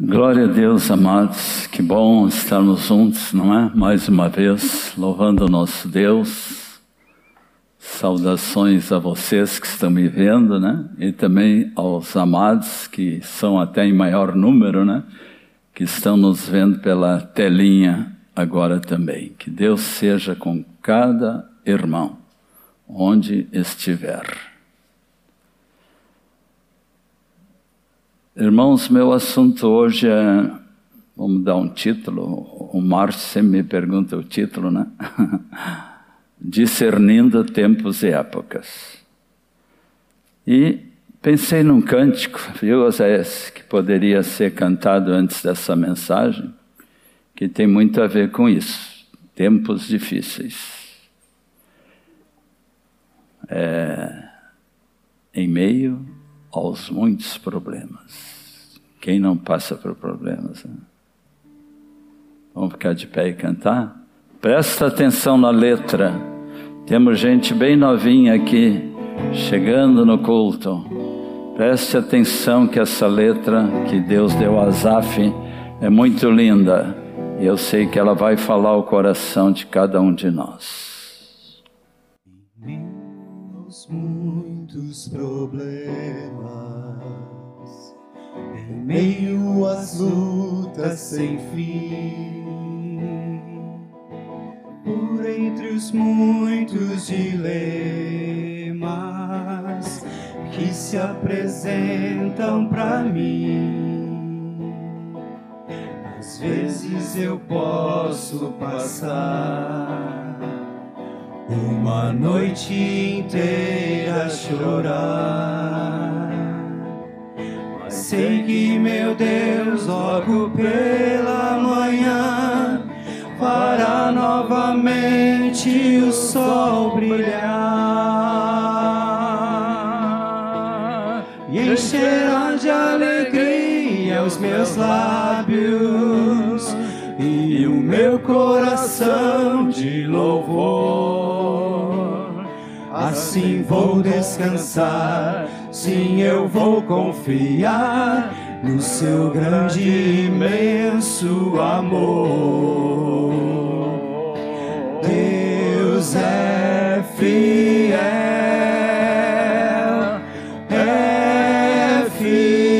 Glória a Deus, amados. Que bom estarmos juntos, não é? Mais uma vez, louvando o nosso Deus. Saudações a vocês que estão me vendo, né? E também aos amados que são até em maior número, né? Que estão nos vendo pela telinha agora também. Que Deus seja com cada irmão, onde estiver. Irmãos, meu assunto hoje é. Vamos dar um título. O Márcio sempre me pergunta o título, né? Discernindo tempos e épocas. E pensei num cântico, viu, Oséias, que poderia ser cantado antes dessa mensagem, que tem muito a ver com isso. Tempos difíceis. É, em meio aos muitos problemas. Quem não passa por problemas? Né? Vamos ficar de pé e cantar? Presta atenção na letra. Temos gente bem novinha aqui, chegando no culto. Preste atenção que essa letra que Deus deu a Azaf é muito linda. E eu sei que ela vai falar o coração de cada um de nós. Muitos problemas meio às lutas sem fim. Por entre os muitos dilemas que se apresentam para mim, às vezes eu posso passar uma noite inteira chorar Sei que meu Deus logo pela manhã fará novamente o sol brilhar e encherá de alegria os meus lábios e o meu coração de louvor. Assim vou descansar Sim, eu vou confiar no seu grande imenso amor. Deus é fiel, é fiel,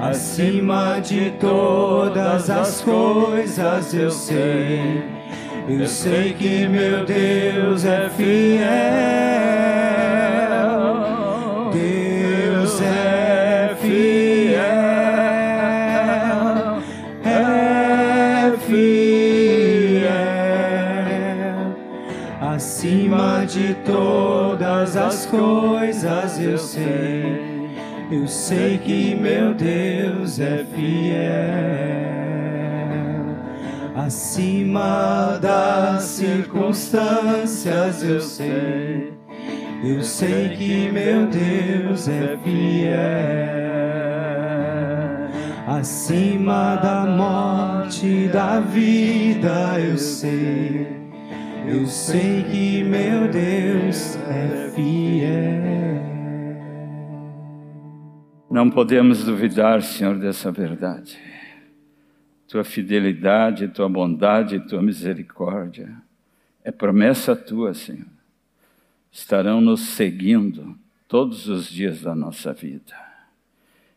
acima de todas as coisas eu sei eu sei que meu Deus é fiel. Deus é fiel. É fiel. Acima de todas as coisas eu sei. Eu sei que meu Deus é fiel acima das circunstâncias, eu sei. Eu sei que meu Deus é fiel. Acima da morte da vida, eu sei. Eu sei que meu Deus é fiel. Não podemos duvidar, Senhor, dessa verdade tua fidelidade, tua bondade, tua misericórdia. É promessa tua, Senhor. Estarão nos seguindo todos os dias da nossa vida.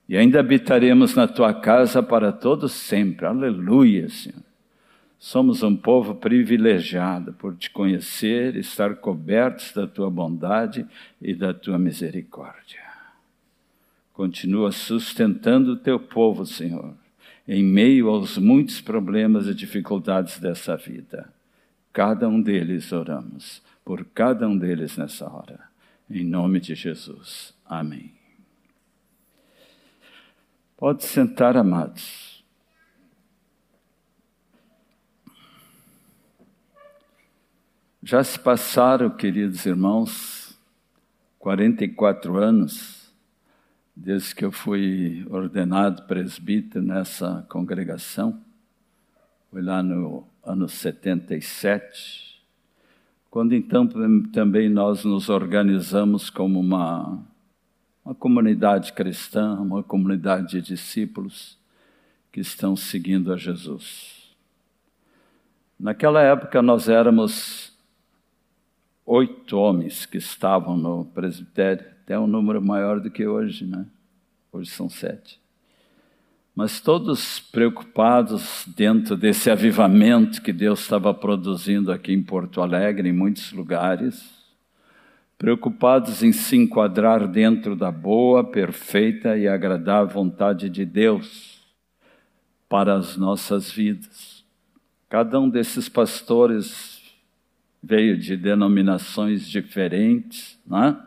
E ainda habitaremos na tua casa para todos sempre. Aleluia, Senhor. Somos um povo privilegiado por te conhecer, estar cobertos da tua bondade e da tua misericórdia. Continua sustentando o teu povo, Senhor em meio aos muitos problemas e dificuldades dessa vida. Cada um deles oramos, por cada um deles nessa hora. Em nome de Jesus. Amém. Pode sentar, amados. Já se passaram, queridos irmãos, 44 anos desde que eu fui ordenado presbítero nessa congregação, foi lá no ano 77, quando então também nós nos organizamos como uma uma comunidade cristã, uma comunidade de discípulos que estão seguindo a Jesus. Naquela época nós éramos oito homens que estavam no presbitério, até um número maior do que hoje, né? Hoje são sete. Mas todos preocupados dentro desse avivamento que Deus estava produzindo aqui em Porto Alegre, em muitos lugares, preocupados em se enquadrar dentro da boa, perfeita e agradável vontade de Deus para as nossas vidas. Cada um desses pastores veio de denominações diferentes, né?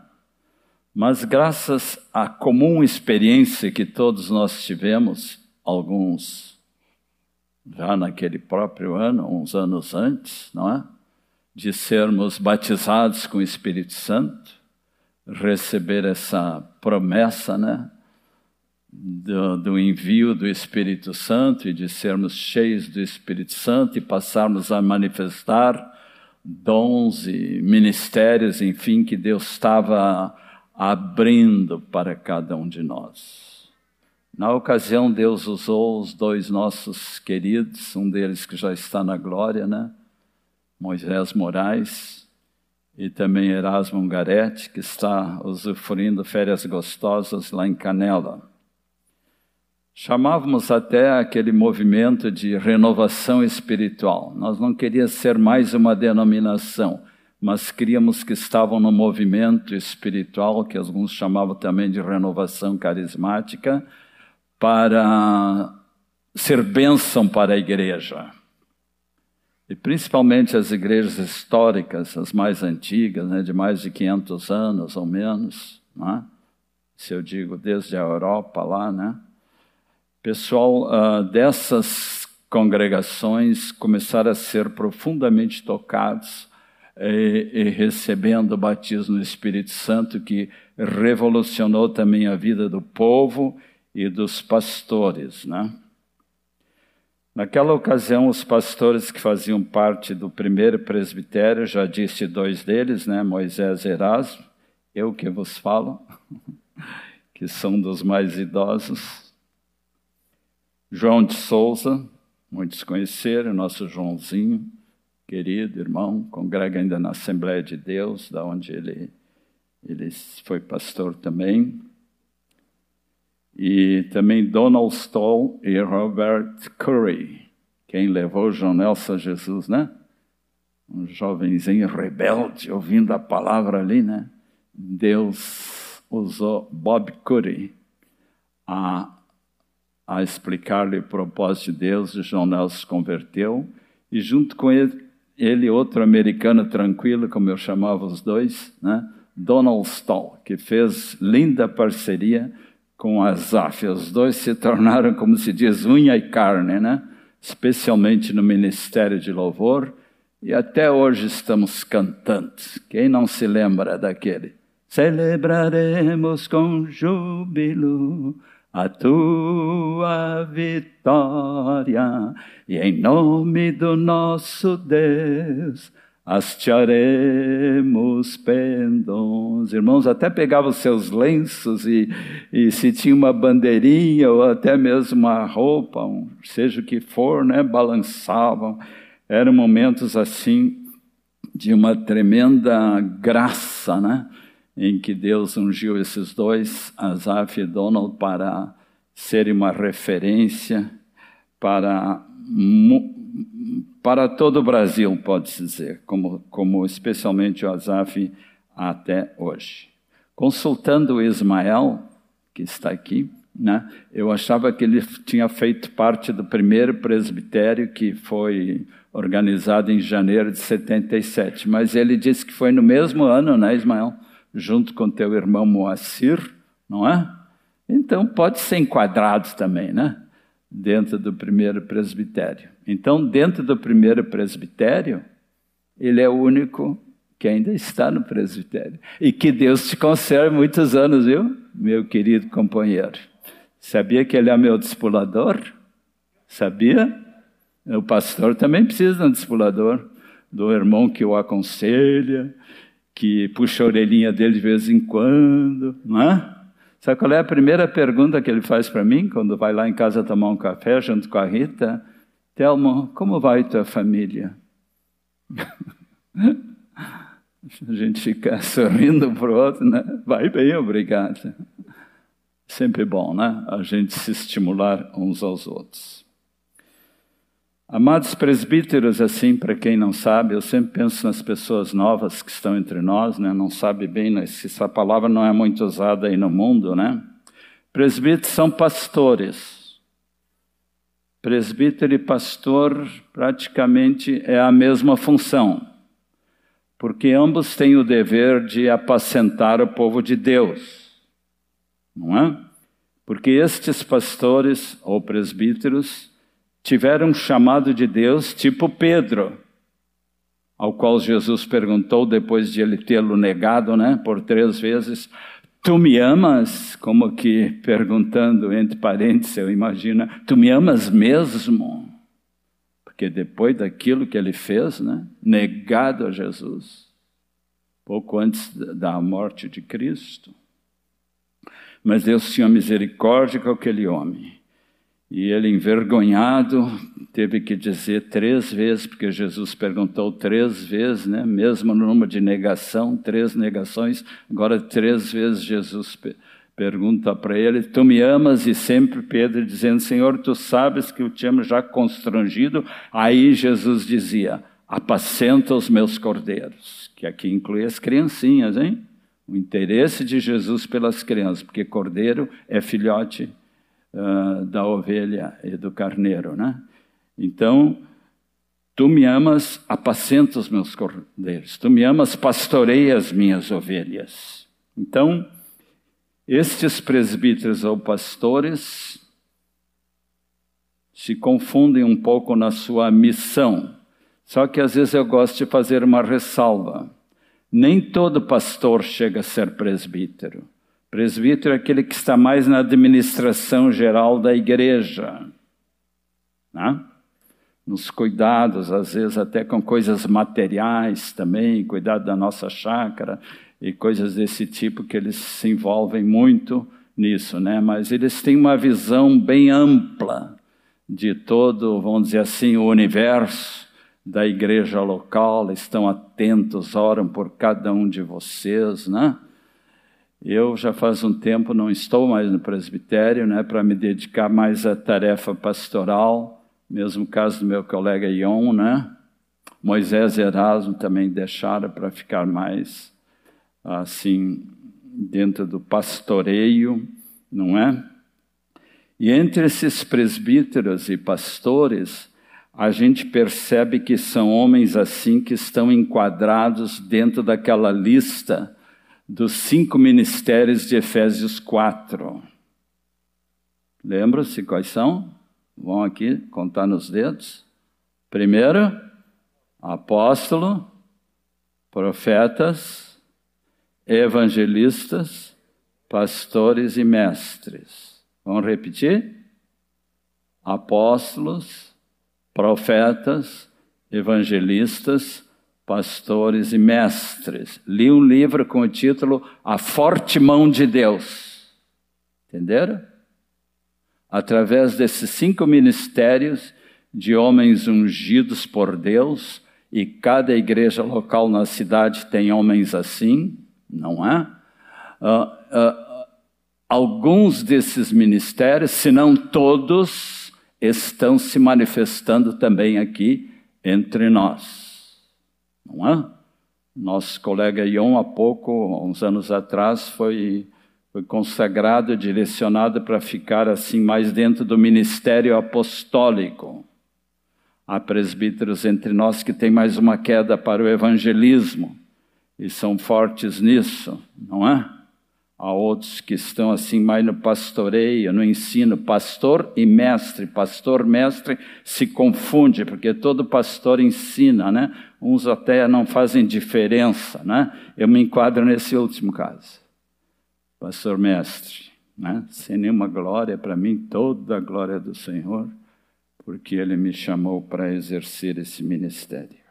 Mas graças à comum experiência que todos nós tivemos, alguns já naquele próprio ano, uns anos antes, não é? de sermos batizados com o Espírito Santo, receber essa promessa, né? Do, do, envio do Espírito Santo e de sermos cheios do Espírito Santo e passarmos a manifestar dons e ministérios, enfim, que Deus estava abrindo para cada um de nós. Na ocasião, Deus usou os dois nossos queridos, um deles que já está na glória, né? Moisés Moraes e também Erasmo Garetti, que está usufruindo férias gostosas lá em Canela. Chamávamos até aquele movimento de renovação espiritual. Nós não queríamos ser mais uma denominação, mas queríamos que estavam no movimento espiritual, que alguns chamavam também de renovação carismática, para ser bênção para a igreja. E principalmente as igrejas históricas, as mais antigas, né, de mais de 500 anos ou menos, né? se eu digo desde a Europa lá, né? Pessoal uh, dessas congregações começaram a ser profundamente tocados e, e recebendo o batismo no Espírito Santo, que revolucionou também a vida do povo e dos pastores, né? Naquela ocasião, os pastores que faziam parte do primeiro presbitério, já disse dois deles, né, Moisés e Erasmo, eu que vos falo, que são dos mais idosos. João de Souza, muitos conheceram, nosso Joãozinho, querido irmão, congrega ainda na Assembleia de Deus, da onde ele, ele foi pastor também e também Donald Stoll e Robert Curry, quem levou João Nelson a Jesus, né? Um jovenzinho rebelde, ouvindo a palavra ali, né? Deus usou Bob Curry a, a explicar-lhe o propósito de Deus, e João Nelson se converteu, e junto com ele, ele, outro americano tranquilo, como eu chamava os dois, né? Donald Stoll, que fez linda parceria com Asaf. Os dois se tornaram, como se diz, unha e carne, né? especialmente no ministério de louvor, e até hoje estamos cantando. Quem não se lembra daquele? Celebraremos com júbilo a tua vitória, e em nome do nosso Deus hastearemos pendões. Irmãos, até pegavam seus lenços e, e se tinha uma bandeirinha ou até mesmo uma roupa, um, seja o que for, né, balançavam. Eram momentos assim de uma tremenda graça, né, em que Deus ungiu esses dois, Asaf e Donald, para serem uma referência para para todo o Brasil, pode-se dizer, como, como especialmente o Azaf até hoje. Consultando o Ismael, que está aqui, né, eu achava que ele tinha feito parte do primeiro presbitério que foi organizado em janeiro de 77, mas ele disse que foi no mesmo ano, né, Ismael? Junto com teu irmão Moacir, não é? Então pode ser enquadrado também, né? Dentro do primeiro presbitério. Então, dentro do primeiro presbitério, ele é o único que ainda está no presbitério. E que Deus te conserve muitos anos, viu, meu querido companheiro? Sabia que ele é meu discipulador? Sabia? O pastor também precisa de um discipulador, do irmão que o aconselha, que puxa a orelhinha dele de vez em quando, não é? Sabe qual é a primeira pergunta que ele faz para mim quando vai lá em casa tomar um café junto com a Rita? Telmo, como vai tua família? a gente fica sorrindo para o outro, né? Vai bem, obrigado. Sempre bom, né? A gente se estimular uns aos outros. Amados presbíteros, assim, para quem não sabe, eu sempre penso nas pessoas novas que estão entre nós, né? não sabe bem né? se essa palavra não é muito usada aí no mundo, né? Presbíteros são pastores. Presbítero e pastor praticamente é a mesma função, porque ambos têm o dever de apacentar o povo de Deus, não é? Porque estes pastores ou presbíteros tiveram um chamado de Deus, tipo Pedro, ao qual Jesus perguntou depois de ele tê-lo negado, né, por três vezes: Tu me amas? Como que perguntando entre parênteses, eu imagino, tu me amas mesmo? Porque depois daquilo que ele fez, né, negado a Jesus, pouco antes da morte de Cristo. Mas Deus tinha misericórdia com aquele homem. E ele, envergonhado, teve que dizer três vezes, porque Jesus perguntou três vezes, né? mesmo no número de negação, três negações, agora três vezes Jesus pergunta para ele: Tu me amas? E sempre Pedro dizendo: Senhor, tu sabes que eu te amo já constrangido. Aí Jesus dizia: Apacenta os meus cordeiros, que aqui inclui as criancinhas, hein? O interesse de Jesus pelas crianças, porque cordeiro é filhote uh, da ovelha e do carneiro, né? Então, tu me amas, apacenta os meus cordeiros. Tu me amas, pastoreia as minhas ovelhas. Então, estes presbíteros ou pastores se confundem um pouco na sua missão. Só que às vezes eu gosto de fazer uma ressalva. Nem todo pastor chega a ser presbítero. Presbítero é aquele que está mais na administração geral da igreja, né? nos cuidados, às vezes até com coisas materiais também, cuidado da nossa chácara e coisas desse tipo que eles se envolvem muito nisso, né? Mas eles têm uma visão bem ampla de todo, vamos dizer assim, o universo da igreja local, estão atentos, oram por cada um de vocês, né? Eu já faz um tempo não estou mais no presbitério, né, para me dedicar mais à tarefa pastoral, mesmo caso do meu colega Ion, né? Moisés e Erasmo também deixaram para ficar mais assim dentro do pastoreio, não é? E entre esses presbíteros e pastores, a gente percebe que são homens assim que estão enquadrados dentro daquela lista dos cinco ministérios de Efésios 4. Lembra-se quais são? Vão aqui contar nos dedos. Primeiro, apóstolo, profetas, evangelistas, pastores e mestres. Vamos repetir? Apóstolos, profetas, evangelistas, pastores e mestres. Li um livro com o título A Forte Mão de Deus. Entenderam? Através desses cinco ministérios de homens ungidos por Deus, e cada igreja local na cidade tem homens assim, não é? Uh, uh, alguns desses ministérios, se não todos, estão se manifestando também aqui entre nós não é? Nosso colega Ion, há pouco, uns anos atrás, foi, foi consagrado, direcionado para ficar assim mais dentro do ministério apostólico. Há presbíteros entre nós que têm mais uma queda para o evangelismo e são fortes nisso, não é? Há outros que estão assim mais no pastoreio, no ensino. Pastor e mestre, pastor, mestre se confunde, porque todo pastor ensina, né? Uns até não fazem diferença, né? Eu me enquadro nesse último caso. Pastor, mestre, né? Sem nenhuma glória para mim, toda a glória do Senhor, porque Ele me chamou para exercer esse ministério.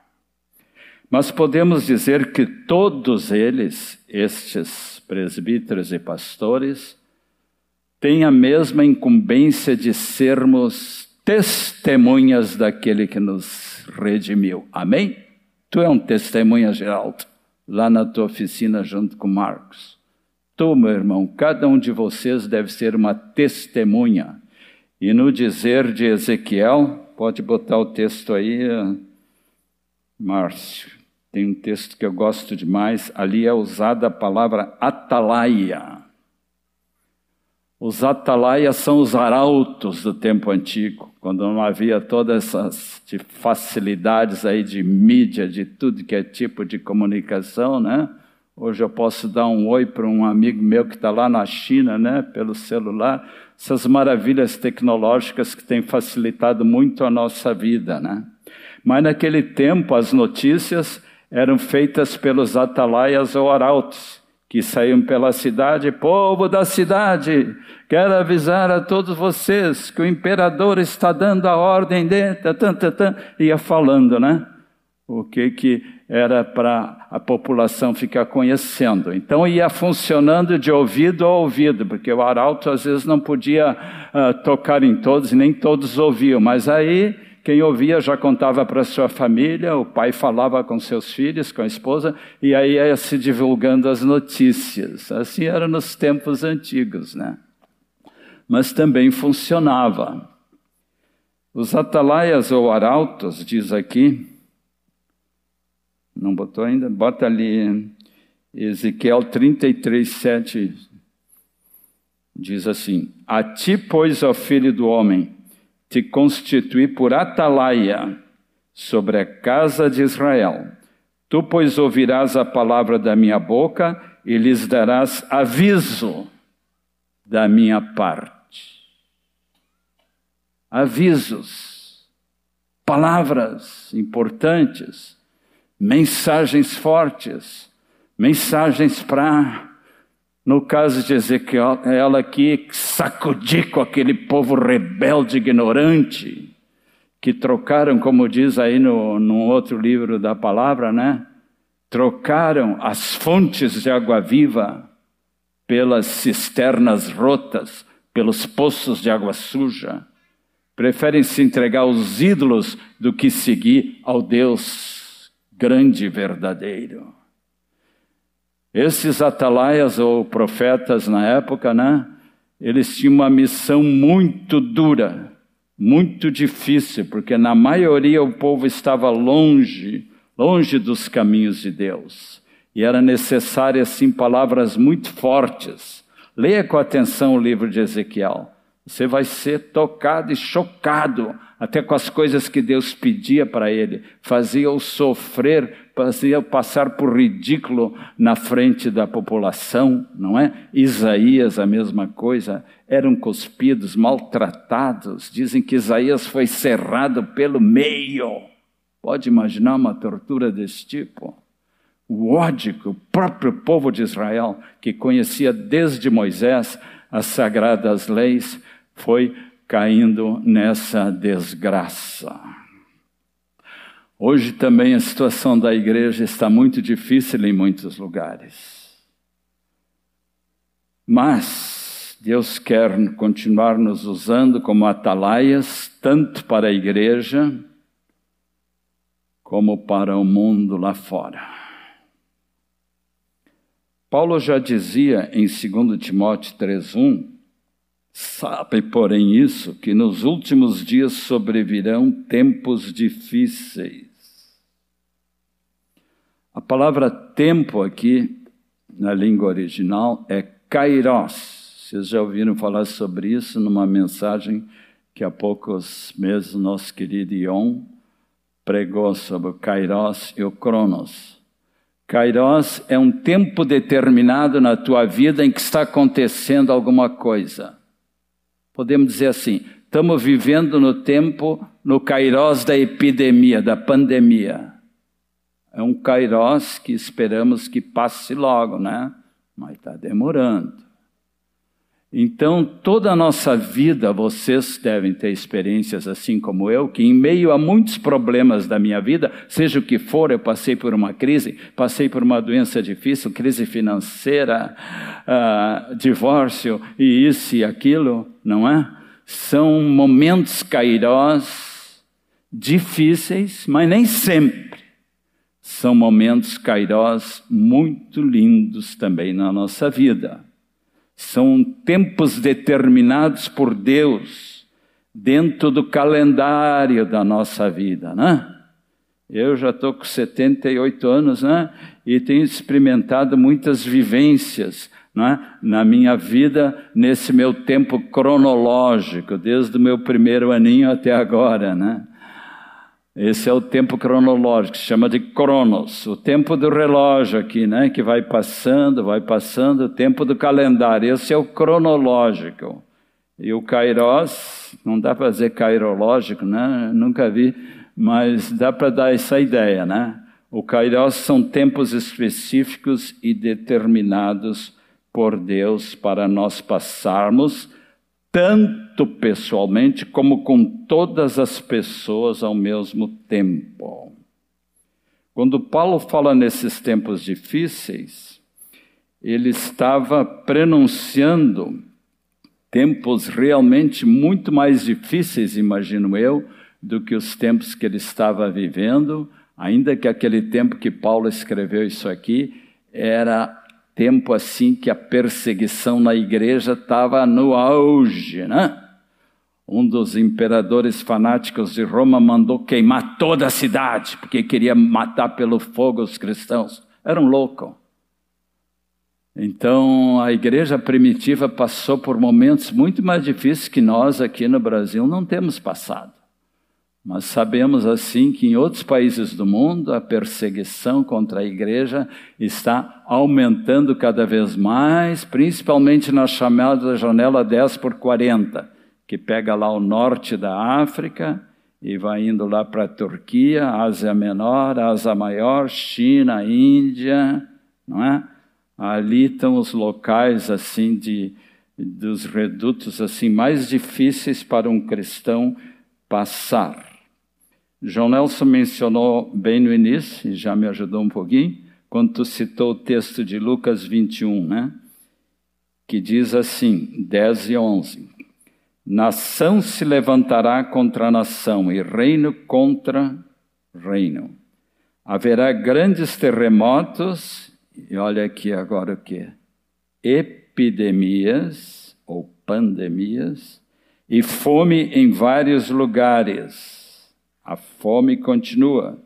Mas podemos dizer que todos eles, estes presbíteros e pastores, tem a mesma incumbência de sermos testemunhas daquele que nos redimiu. Amém? Tu é um testemunha, Geraldo, lá na tua oficina junto com Marcos. Tu, meu irmão, cada um de vocês deve ser uma testemunha. E no dizer de Ezequiel, pode botar o texto aí, Márcio. Tem um texto que eu gosto demais, ali é usada a palavra atalaia. Os atalaias são os arautos do tempo antigo, quando não havia todas essas facilidades aí de mídia, de tudo que é tipo de comunicação, né? Hoje eu posso dar um oi para um amigo meu que está lá na China, né, pelo celular. Essas maravilhas tecnológicas que têm facilitado muito a nossa vida, né? Mas naquele tempo as notícias eram feitas pelos atalaias ou arautos que saíam pela cidade, povo da cidade, quero avisar a todos vocês que o imperador está dando a ordem de, ia falando, né? O que que era para a população ficar conhecendo. Então ia funcionando de ouvido a ouvido, porque o arauto às vezes não podia uh, tocar em todos, nem todos ouviam, mas aí quem ouvia já contava para sua família, o pai falava com seus filhos, com a esposa, e aí ia se divulgando as notícias. Assim era nos tempos antigos, né? Mas também funcionava. Os atalaias ou arautos, diz aqui, não botou ainda? Bota ali, Ezequiel 33, 7, diz assim: A ti, pois, ó filho do homem, te constituí por atalaia sobre a casa de Israel. Tu, pois, ouvirás a palavra da minha boca e lhes darás aviso da minha parte. Avisos, palavras importantes, mensagens fortes, mensagens para no caso de Ezequiel, é ela que sacudir com aquele povo rebelde, ignorante, que trocaram, como diz aí no, no outro livro da palavra, né? Trocaram as fontes de água viva pelas cisternas rotas, pelos poços de água suja. Preferem se entregar aos ídolos do que seguir ao Deus grande e verdadeiro. Esses atalaias ou profetas na época, né? Eles tinham uma missão muito dura, muito difícil, porque na maioria o povo estava longe, longe dos caminhos de Deus. E era necessário, assim, palavras muito fortes. Leia com atenção o livro de Ezequiel. Você vai ser tocado e chocado até com as coisas que Deus pedia para ele, fazia-o sofrer, fazia-o passar por ridículo na frente da população, não é? Isaías, a mesma coisa, eram cuspidos, maltratados. Dizem que Isaías foi cerrado pelo meio. Pode imaginar uma tortura desse tipo? O ódio que o próprio povo de Israel, que conhecia desde Moisés as sagradas leis, foi caindo nessa desgraça. Hoje também a situação da igreja está muito difícil em muitos lugares. Mas Deus quer continuar nos usando como atalaias, tanto para a igreja como para o mundo lá fora. Paulo já dizia em 2 Timóteo 3,1 Sabe, porém, isso, que nos últimos dias sobrevirão tempos difíceis. A palavra tempo aqui, na língua original, é kairos. Vocês já ouviram falar sobre isso numa mensagem que há poucos meses nosso querido Ion pregou sobre o kairos e o cronos. Kairos é um tempo determinado na tua vida em que está acontecendo alguma coisa. Podemos dizer assim: estamos vivendo no tempo, no kairós da epidemia, da pandemia. É um kairós que esperamos que passe logo, né? Mas está demorando. Então, toda a nossa vida, vocês devem ter experiências assim como eu, que em meio a muitos problemas da minha vida, seja o que for, eu passei por uma crise, passei por uma doença difícil, crise financeira, uh, divórcio e isso e aquilo, não é? São momentos cairós, difíceis, mas nem sempre. São momentos cairós muito lindos também na nossa vida. São tempos determinados por Deus dentro do calendário da nossa vida, né? Eu já estou com 78 anos, né? E tenho experimentado muitas vivências né? na minha vida, nesse meu tempo cronológico, desde o meu primeiro aninho até agora, né? Esse é o tempo cronológico, se chama de cronos, o tempo do relógio aqui, né? Que vai passando, vai passando, o tempo do calendário. Esse é o cronológico. E o kairos, não dá para dizer kairológico, né? Nunca vi, mas dá para dar essa ideia, né? O kairos são tempos específicos e determinados por Deus para nós passarmos tanto pessoalmente como com todas as pessoas ao mesmo tempo. Quando Paulo fala nesses tempos difíceis, ele estava prenunciando tempos realmente muito mais difíceis, imagino eu, do que os tempos que ele estava vivendo, ainda que aquele tempo que Paulo escreveu isso aqui era tempo assim que a perseguição na igreja estava no auge, né? Um dos imperadores fanáticos de Roma mandou queimar toda a cidade, porque queria matar pelo fogo os cristãos. Era um louco. Então, a igreja primitiva passou por momentos muito mais difíceis que nós aqui no Brasil não temos passado. Mas sabemos assim que em outros países do mundo a perseguição contra a igreja está aumentando cada vez mais, principalmente na chamada janela 10 por 40, que pega lá o norte da África e vai indo lá para a Turquia, Ásia Menor, Ásia Maior, China, Índia, não é? Ali estão os locais assim de dos redutos assim mais difíceis para um cristão passar. João Nelson mencionou bem no início, e já me ajudou um pouquinho, quando citou o texto de Lucas 21, né? Que diz assim, 10 e 11: Nação se levantará contra nação e reino contra reino. Haverá grandes terremotos, e olha aqui agora o que? Epidemias ou pandemias e fome em vários lugares a fome continua.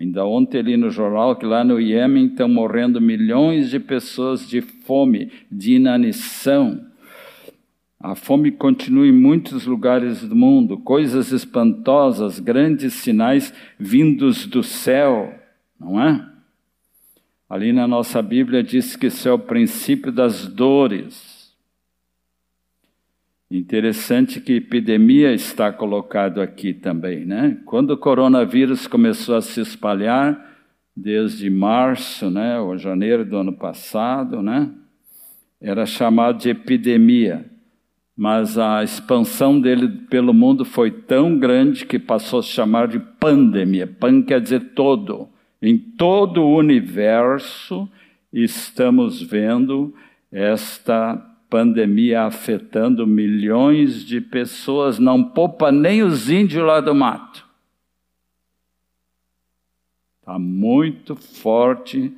Ainda ontem li no jornal que lá no Iêmen estão morrendo milhões de pessoas de fome, de inanição. A fome continua em muitos lugares do mundo, coisas espantosas, grandes sinais vindos do céu, não é? Ali na nossa Bíblia diz que isso é o princípio das dores. Interessante que epidemia está colocado aqui também, né? Quando o coronavírus começou a se espalhar, desde março, né, ou janeiro do ano passado, né, era chamado de epidemia. Mas a expansão dele pelo mundo foi tão grande que passou a se chamar de pandemia. Pan quer dizer todo. Em todo o universo estamos vendo esta pandemia afetando milhões de pessoas, não poupa nem os índios lá do mato. Está muito forte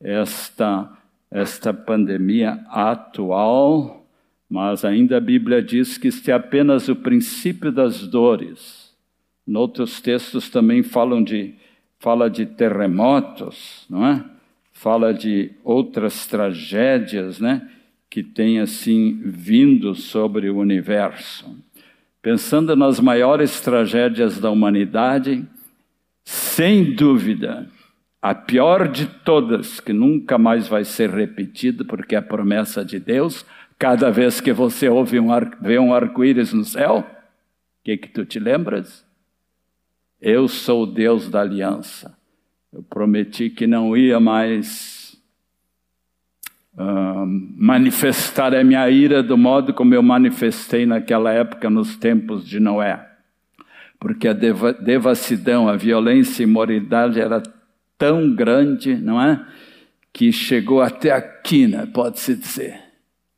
esta, esta pandemia atual, mas ainda a Bíblia diz que este é apenas o princípio das dores. Noutros textos também falam de, fala de terremotos, não é? Fala de outras tragédias, né? Que tem assim vindo sobre o universo. Pensando nas maiores tragédias da humanidade, sem dúvida, a pior de todas, que nunca mais vai ser repetida, porque é a promessa de Deus, cada vez que você ouve um vê um arco-íris no céu, o que, que tu te lembras? Eu sou o Deus da aliança. Eu prometi que não ia mais uh, manifestar a minha ira do modo como eu manifestei naquela época, nos tempos de Noé. Porque a deva devassidão, a violência e imoralidade era tão grande, não é? Que chegou até aqui, né? pode-se dizer.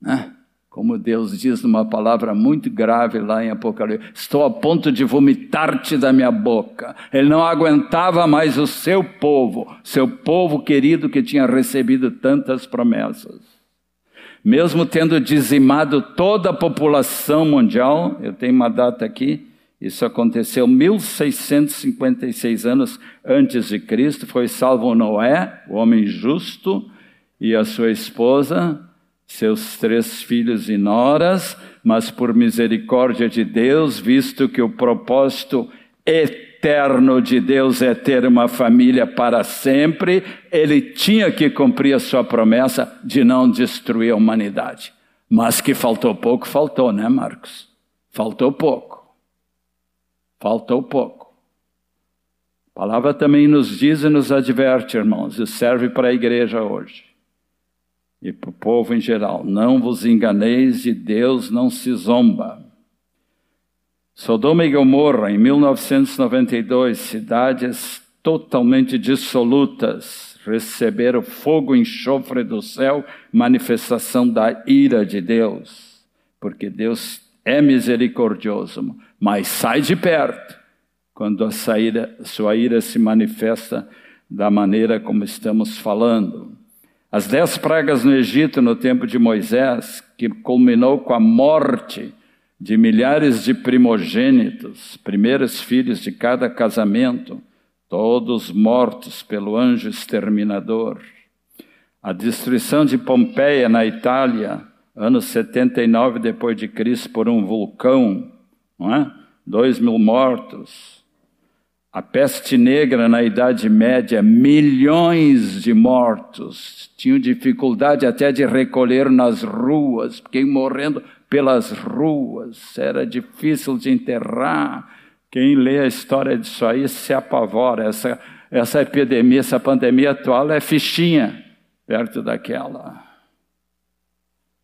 Né? Como Deus diz numa palavra muito grave lá em Apocalipse: Estou a ponto de vomitar-te da minha boca. Ele não aguentava mais o seu povo, seu povo querido que tinha recebido tantas promessas. Mesmo tendo dizimado toda a população mundial, eu tenho uma data aqui, isso aconteceu 1656 anos antes de Cristo, foi salvo Noé, o homem justo, e a sua esposa, seus três filhos e noras, mas por misericórdia de Deus, visto que o propósito eterno de Deus é ter uma família para sempre, ele tinha que cumprir a sua promessa de não destruir a humanidade. Mas que faltou pouco, faltou, né, Marcos? Faltou pouco. Faltou pouco. A palavra também nos diz e nos adverte, irmãos, e serve para a igreja hoje e para o povo em geral: não vos enganeis, de Deus não se zomba. Sodoma e Gomorra, em 1992, cidades totalmente dissolutas, receberam fogo e enxofre do céu, manifestação da ira de Deus, porque Deus é misericordioso, mas sai de perto quando a sua ira se manifesta da maneira como estamos falando. As dez pragas no Egito no tempo de Moisés, que culminou com a morte de milhares de primogênitos, primeiros filhos de cada casamento, todos mortos pelo anjo exterminador. A destruição de Pompeia na Itália, anos 79 depois de Cristo por um vulcão, não é? Dois mil mortos. A peste negra na Idade Média, milhões de mortos, tinham dificuldade até de recolher nas ruas, porque morrendo pelas ruas, era difícil de enterrar. Quem lê a história disso aí se apavora. Essa, essa epidemia, essa pandemia atual é fichinha perto daquela.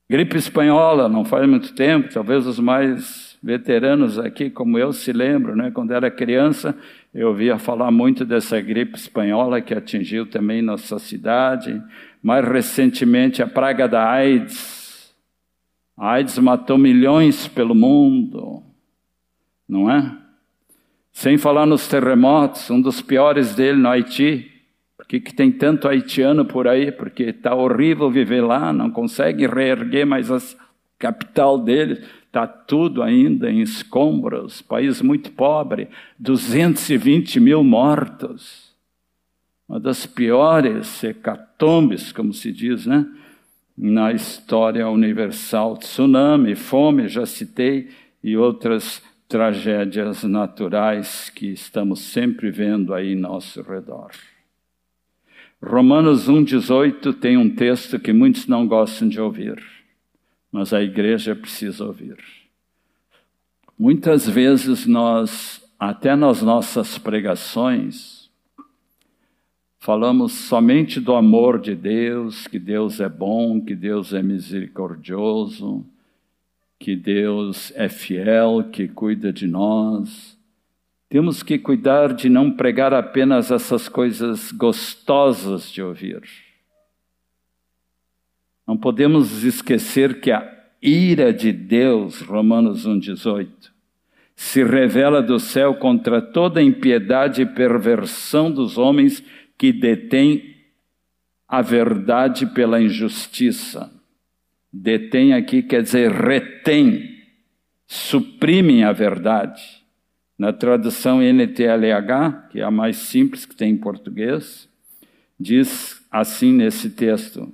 Gripe espanhola, não faz muito tempo, talvez os mais veteranos aqui, como eu, se lembram, né? quando era criança, eu ouvia falar muito dessa gripe espanhola que atingiu também nossa cidade. Mais recentemente, a praga da AIDS. A AIDS matou milhões pelo mundo, não é? Sem falar nos terremotos, um dos piores dele no Haiti. Por que, que tem tanto haitiano por aí? Porque está horrível viver lá, não consegue reerguer mais a capital deles. Está tudo ainda em escombros, país muito pobre, 220 mil mortos. Uma das piores hecatombes, como se diz, né? na história universal. Tsunami, fome, já citei, e outras tragédias naturais que estamos sempre vendo aí em nosso redor. Romanos 1,18 tem um texto que muitos não gostam de ouvir mas a igreja precisa ouvir. Muitas vezes nós, até nas nossas pregações, falamos somente do amor de Deus, que Deus é bom, que Deus é misericordioso, que Deus é fiel, que cuida de nós. Temos que cuidar de não pregar apenas essas coisas gostosas de ouvir não podemos esquecer que a ira de Deus, Romanos 1,18, se revela do céu contra toda impiedade e perversão dos homens que detêm a verdade pela injustiça. Detém aqui quer dizer retém, suprimem a verdade. Na tradução NTLH, que é a mais simples que tem em português, diz assim nesse texto: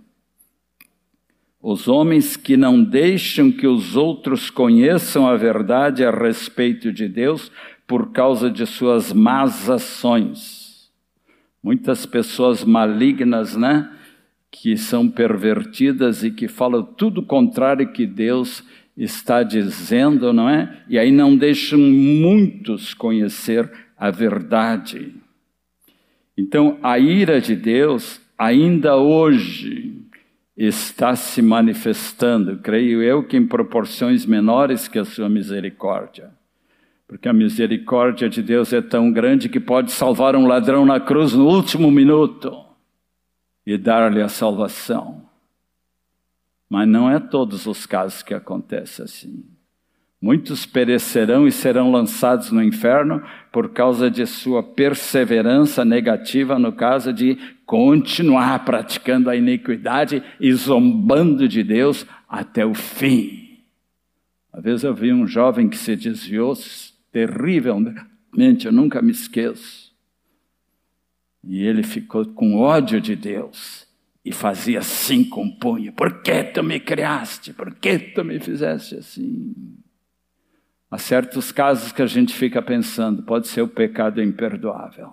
os homens que não deixam que os outros conheçam a verdade a respeito de Deus por causa de suas más ações. Muitas pessoas malignas, né? Que são pervertidas e que falam tudo contrário que Deus está dizendo, não é? E aí não deixam muitos conhecer a verdade. Então, a ira de Deus, ainda hoje, está se manifestando, creio eu, que em proporções menores que a sua misericórdia. Porque a misericórdia de Deus é tão grande que pode salvar um ladrão na cruz no último minuto e dar-lhe a salvação. Mas não é todos os casos que acontece assim. Muitos perecerão e serão lançados no inferno por causa de sua perseverança negativa, no caso de continuar praticando a iniquidade e zombando de Deus até o fim. Uma vez eu vi um jovem que se desviou terrivelmente, eu nunca me esqueço. E ele ficou com ódio de Deus e fazia assim com o punho: Por que tu me criaste? Por que tu me fizeste assim? Há certos casos que a gente fica pensando, pode ser o pecado imperdoável.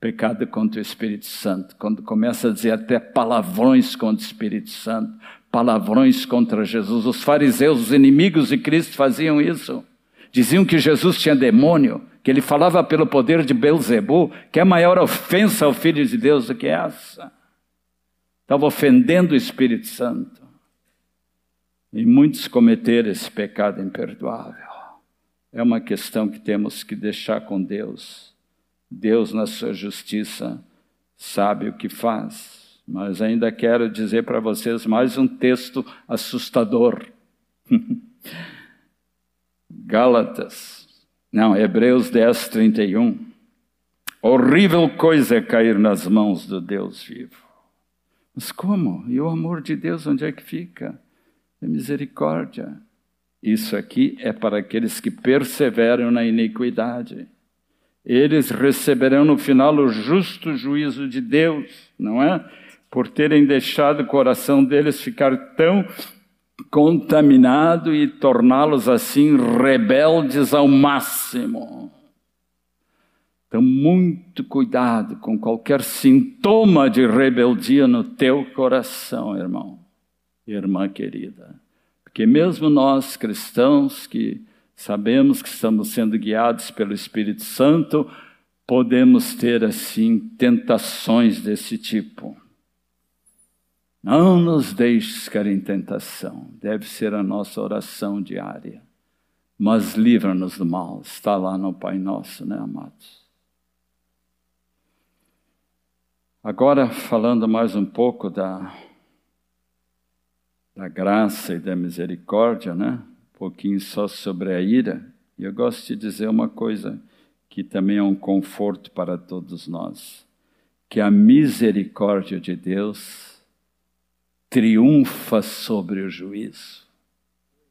Pecado contra o Espírito Santo, quando começa a dizer até palavrões contra o Espírito Santo, palavrões contra Jesus. Os fariseus, os inimigos de Cristo, faziam isso. Diziam que Jesus tinha demônio, que ele falava pelo poder de Belzebu, que é maior ofensa ao Filho de Deus do que essa. Estava ofendendo o Espírito Santo. E muitos cometeram esse pecado imperdoável é uma questão que temos que deixar com Deus. Deus, na sua justiça, sabe o que faz. Mas ainda quero dizer para vocês mais um texto assustador. Gálatas, não, Hebreus 10, 31. Horrível coisa é cair nas mãos do Deus vivo. Mas como? E o amor de Deus, onde é que fica? É misericórdia. Isso aqui é para aqueles que perseveram na iniquidade. Eles receberão no final o justo juízo de Deus, não é? Por terem deixado o coração deles ficar tão contaminado e torná-los assim rebeldes ao máximo. Então, muito cuidado com qualquer sintoma de rebeldia no teu coração, irmão, irmã querida. Porque mesmo nós cristãos que sabemos que estamos sendo guiados pelo Espírito Santo, podemos ter assim tentações desse tipo. Não nos deixes cair em tentação, deve ser a nossa oração diária. Mas livra-nos do mal, está lá no Pai Nosso, né, amados? Agora, falando mais um pouco da da graça e da misericórdia, né? Um pouquinho só sobre a ira. E eu gosto de dizer uma coisa que também é um conforto para todos nós, que a misericórdia de Deus triunfa sobre o juízo.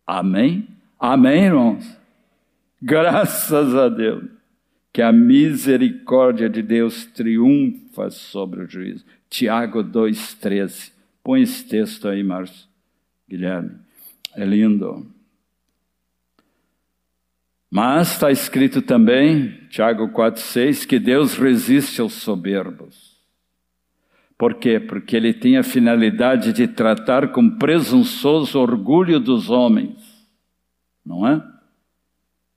Amém? Amém, irmãos? Graças a Deus que a misericórdia de Deus triunfa sobre o juízo. Tiago 2,13. Põe esse texto aí, Márcio. Guilherme. É lindo. Mas está escrito também, Tiago 4,6, que Deus resiste aos soberbos. Por quê? Porque ele tem a finalidade de tratar com presunçoso orgulho dos homens, não é?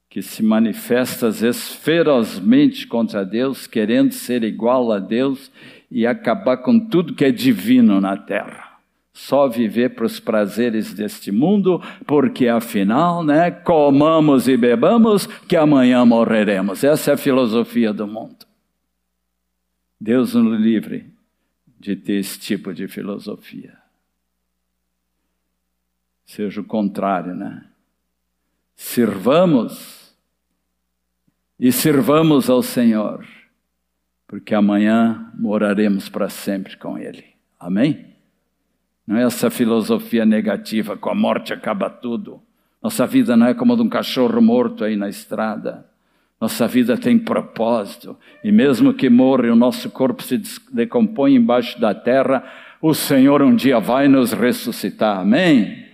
Que se manifesta às vezes ferozmente contra Deus, querendo ser igual a Deus e acabar com tudo que é divino na terra só viver para os prazeres deste mundo, porque afinal, né, comamos e bebamos, que amanhã morreremos. Essa é a filosofia do mundo. Deus nos livre de ter esse tipo de filosofia. Seja o contrário, né? Sirvamos e sirvamos ao Senhor, porque amanhã moraremos para sempre com Ele. Amém? Não é essa filosofia negativa, com a morte acaba tudo. Nossa vida não é como de um cachorro morto aí na estrada. Nossa vida tem propósito. E mesmo que morra e o nosso corpo se decompõe embaixo da terra, o Senhor um dia vai nos ressuscitar. Amém?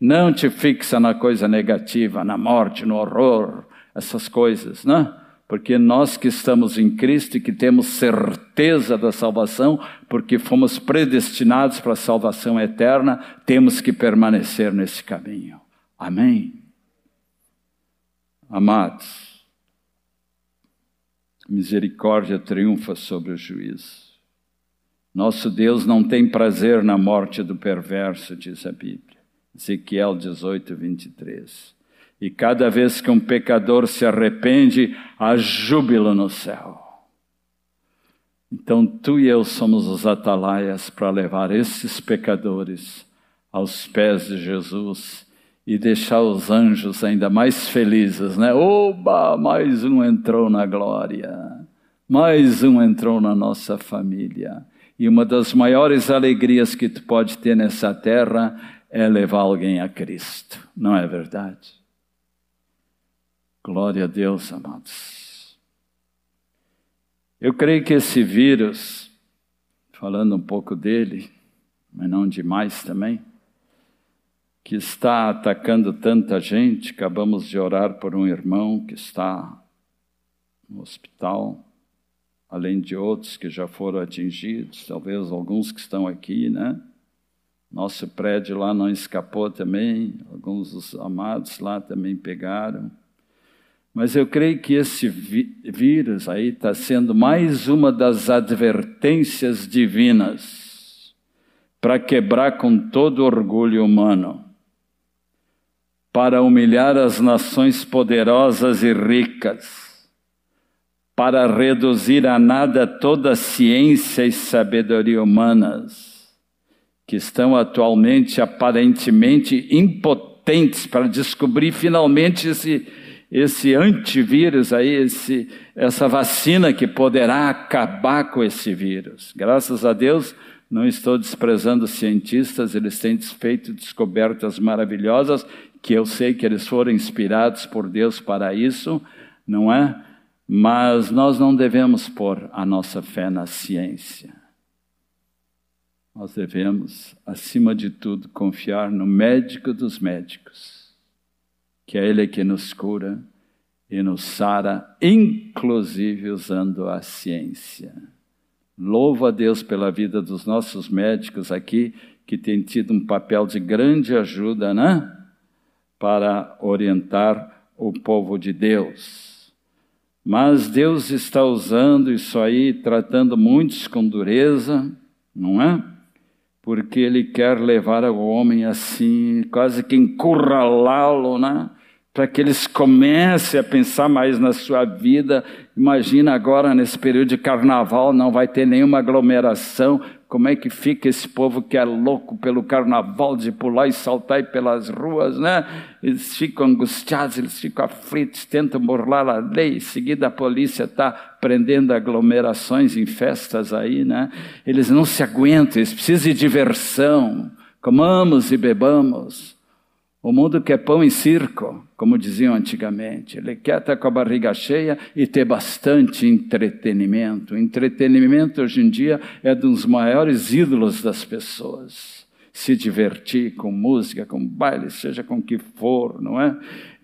Não te fixa na coisa negativa, na morte, no horror, essas coisas, né? Porque nós que estamos em Cristo e que temos certeza da salvação, porque fomos predestinados para a salvação eterna, temos que permanecer nesse caminho. Amém? Amados, misericórdia triunfa sobre o juízo. Nosso Deus não tem prazer na morte do perverso, diz a Bíblia. Ezequiel 18, 23. E cada vez que um pecador se arrepende, há júbilo no céu. Então tu e eu somos os atalaias para levar esses pecadores aos pés de Jesus e deixar os anjos ainda mais felizes, né? Oba, mais um entrou na glória, mais um entrou na nossa família. E uma das maiores alegrias que tu pode ter nessa terra é levar alguém a Cristo, não é verdade? Glória a Deus, amados. Eu creio que esse vírus, falando um pouco dele, mas não demais também, que está atacando tanta gente, acabamos de orar por um irmão que está no hospital além de outros que já foram atingidos, talvez alguns que estão aqui, né? Nosso prédio lá não escapou também, alguns dos amados lá também pegaram. Mas eu creio que esse vírus aí está sendo mais uma das advertências divinas para quebrar com todo orgulho humano, para humilhar as nações poderosas e ricas, para reduzir a nada toda a ciência e sabedoria humanas, que estão atualmente aparentemente impotentes para descobrir finalmente esse, esse antivírus aí, esse, essa vacina que poderá acabar com esse vírus. Graças a Deus, não estou desprezando os cientistas, eles têm feito descobertas maravilhosas, que eu sei que eles foram inspirados por Deus para isso, não é? Mas nós não devemos pôr a nossa fé na ciência. Nós devemos, acima de tudo, confiar no médico dos médicos, que é Ele que nos cura e nos sara, inclusive usando a ciência. Louvo a Deus pela vida dos nossos médicos aqui, que têm tido um papel de grande ajuda, né? Para orientar o povo de Deus. Mas Deus está usando isso aí, tratando muitos com dureza, não é? Porque Ele quer levar o homem assim, quase que encurralá-lo, né? Para que eles comecem a pensar mais na sua vida. Imagina agora, nesse período de carnaval, não vai ter nenhuma aglomeração, como é que fica esse povo que é louco pelo carnaval de pular e saltar pelas ruas, né? Eles ficam angustiados, eles ficam aflitos, tentam burlar a lei. Em seguida, a polícia está prendendo aglomerações em festas aí, né? Eles não se aguentam, eles precisam de diversão. Comamos e bebamos. O mundo quer pão e circo, como diziam antigamente. Ele quer estar com a barriga cheia e ter bastante entretenimento. Entretenimento hoje em dia é dos maiores ídolos das pessoas. Se divertir com música, com baile, seja com o que for, não é?